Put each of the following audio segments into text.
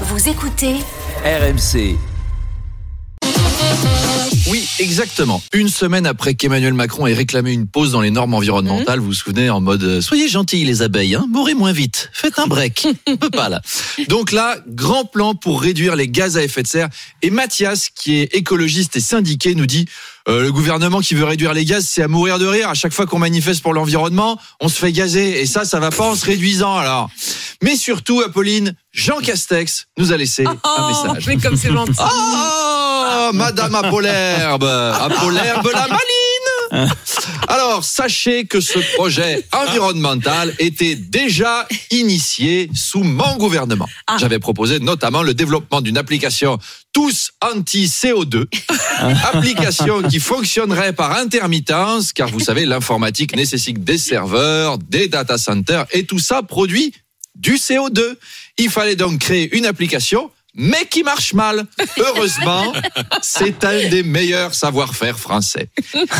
Vous écoutez RMC. Exactement. Une semaine après qu'Emmanuel Macron ait réclamé une pause dans les normes environnementales, vous vous souvenez, en mode euh, soyez gentils les abeilles, hein, mourrez moins vite, faites un break. On peut pas là. Donc là, grand plan pour réduire les gaz à effet de serre. Et Mathias, qui est écologiste et syndiqué, nous dit euh, le gouvernement qui veut réduire les gaz, c'est à mourir de rire. À chaque fois qu'on manifeste pour l'environnement, on se fait gazer. Et ça, ça va pas en se réduisant alors. Mais surtout, Apolline, Jean Castex nous a laissé un Oh, message. mais comme c'est gentil. Oh, Madame Apollerbe, Apollerbe la maline. Alors, sachez que ce projet environnemental était déjà initié sous mon gouvernement. Ah. J'avais proposé notamment le développement d'une application tous anti-CO2, application qui fonctionnerait par intermittence, car vous savez, l'informatique nécessite des serveurs, des data centers, et tout ça produit du CO2. Il fallait donc créer une application mais qui marche mal. Heureusement, c'est un des meilleurs savoir-faire français.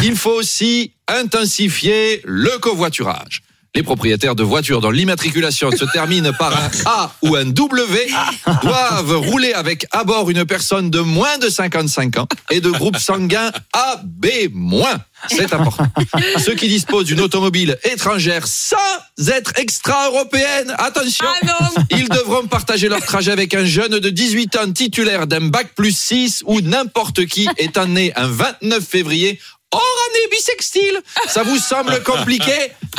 Il faut aussi intensifier le covoiturage. Les propriétaires de voitures dont l'immatriculation se termine par un A ou un W doivent rouler avec à bord une personne de moins de 55 ans et de groupe sanguin AB-. C'est important. Ceux qui disposent d'une automobile étrangère sans être extra-européenne, attention, Ah ils devront partager leur trajet avec un jeune de 18 ans titulaire d'un bac plus 6 ou n'importe qui étant né un 29 février hors année bisextile. Ça vous semble compliqué?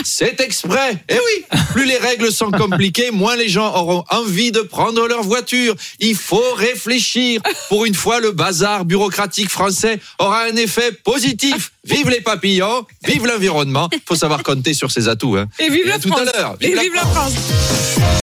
C'est exprès. Eh oui, plus les règles sont compliquées, moins les gens auront envie de prendre leur voiture. Il faut réfléchir. Pour une fois, le bazar bureaucratique français aura un effet positif. Vive les papillons, vive l'environnement. Faut savoir compter sur ses atouts. Hein. Et vive la tout France. à l'heure. Et la vive la France